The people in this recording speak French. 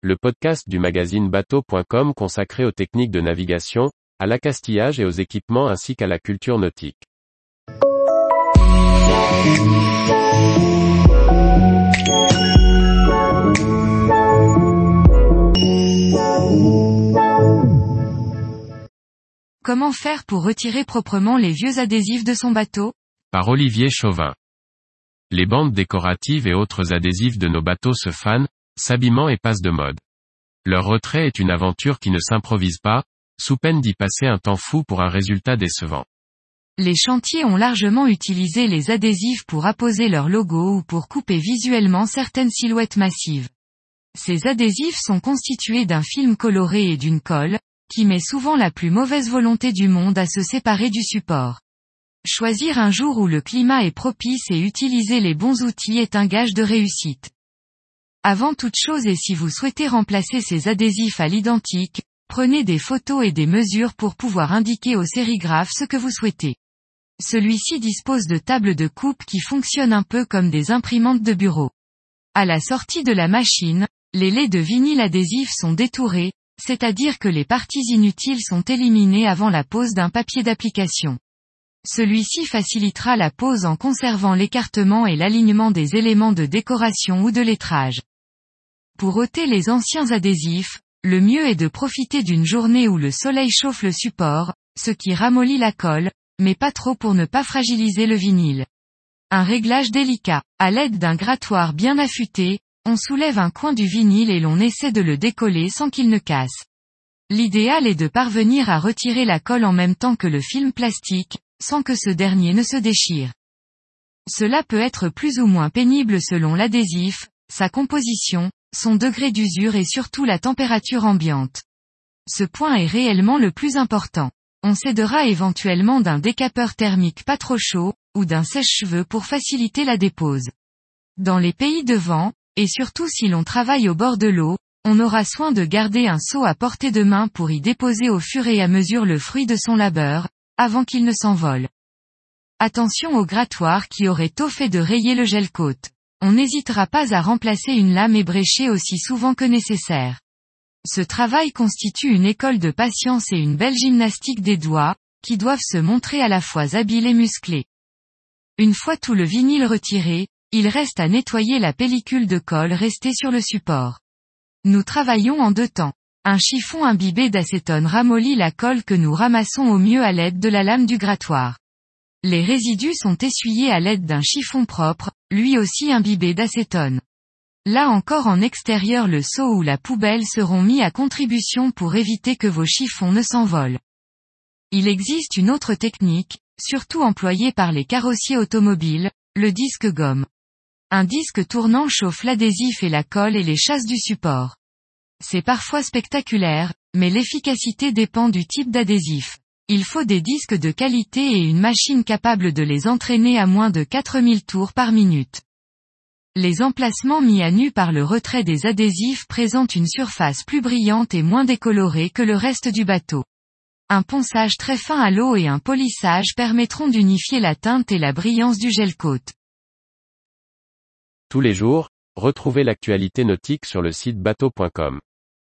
le podcast du magazine bateau.com consacré aux techniques de navigation, à l'accastillage et aux équipements ainsi qu'à la culture nautique. Comment faire pour retirer proprement les vieux adhésifs de son bateau? Par Olivier Chauvin. Les bandes décoratives et autres adhésifs de nos bateaux se fanent, s'habillement et passent de mode. Leur retrait est une aventure qui ne s'improvise pas, sous peine d'y passer un temps fou pour un résultat décevant. Les chantiers ont largement utilisé les adhésifs pour apposer leur logo ou pour couper visuellement certaines silhouettes massives. Ces adhésifs sont constitués d'un film coloré et d'une colle, qui met souvent la plus mauvaise volonté du monde à se séparer du support. Choisir un jour où le climat est propice et utiliser les bons outils est un gage de réussite. Avant toute chose et si vous souhaitez remplacer ces adhésifs à l'identique, prenez des photos et des mesures pour pouvoir indiquer au sérigraphe ce que vous souhaitez. Celui-ci dispose de tables de coupe qui fonctionnent un peu comme des imprimantes de bureau. À la sortie de la machine, les laits de vinyle adhésif sont détourés, c'est-à-dire que les parties inutiles sont éliminées avant la pose d'un papier d'application. Celui-ci facilitera la pose en conservant l'écartement et l'alignement des éléments de décoration ou de lettrage. Pour ôter les anciens adhésifs, le mieux est de profiter d'une journée où le soleil chauffe le support, ce qui ramollit la colle, mais pas trop pour ne pas fragiliser le vinyle. Un réglage délicat. À l'aide d'un grattoir bien affûté, on soulève un coin du vinyle et l'on essaie de le décoller sans qu'il ne casse. L'idéal est de parvenir à retirer la colle en même temps que le film plastique, sans que ce dernier ne se déchire. Cela peut être plus ou moins pénible selon l'adhésif, sa composition, son degré d'usure et surtout la température ambiante. Ce point est réellement le plus important. On s'aidera éventuellement d'un décapeur thermique pas trop chaud, ou d'un sèche-cheveux pour faciliter la dépose. Dans les pays de vent, et surtout si l'on travaille au bord de l'eau, on aura soin de garder un seau à portée de main pour y déposer au fur et à mesure le fruit de son labeur, avant qu'il ne s'envole. Attention au grattoir qui aurait tôt fait de rayer le gel-côte. On n'hésitera pas à remplacer une lame ébréchée aussi souvent que nécessaire. Ce travail constitue une école de patience et une belle gymnastique des doigts, qui doivent se montrer à la fois habiles et musclés. Une fois tout le vinyle retiré, il reste à nettoyer la pellicule de colle restée sur le support. Nous travaillons en deux temps. Un chiffon imbibé d'acétone ramollit la colle que nous ramassons au mieux à l'aide de la lame du grattoir. Les résidus sont essuyés à l'aide d'un chiffon propre, lui aussi imbibé d'acétone. Là encore en extérieur le seau ou la poubelle seront mis à contribution pour éviter que vos chiffons ne s'envolent. Il existe une autre technique, surtout employée par les carrossiers automobiles, le disque gomme. Un disque tournant chauffe l'adhésif et la colle et les chasse du support. C'est parfois spectaculaire, mais l'efficacité dépend du type d'adhésif. Il faut des disques de qualité et une machine capable de les entraîner à moins de 4000 tours par minute. Les emplacements mis à nu par le retrait des adhésifs présentent une surface plus brillante et moins décolorée que le reste du bateau. Un ponçage très fin à l'eau et un polissage permettront d'unifier la teinte et la brillance du gel-côte. Tous les jours, retrouvez l'actualité nautique sur le site bateau.com.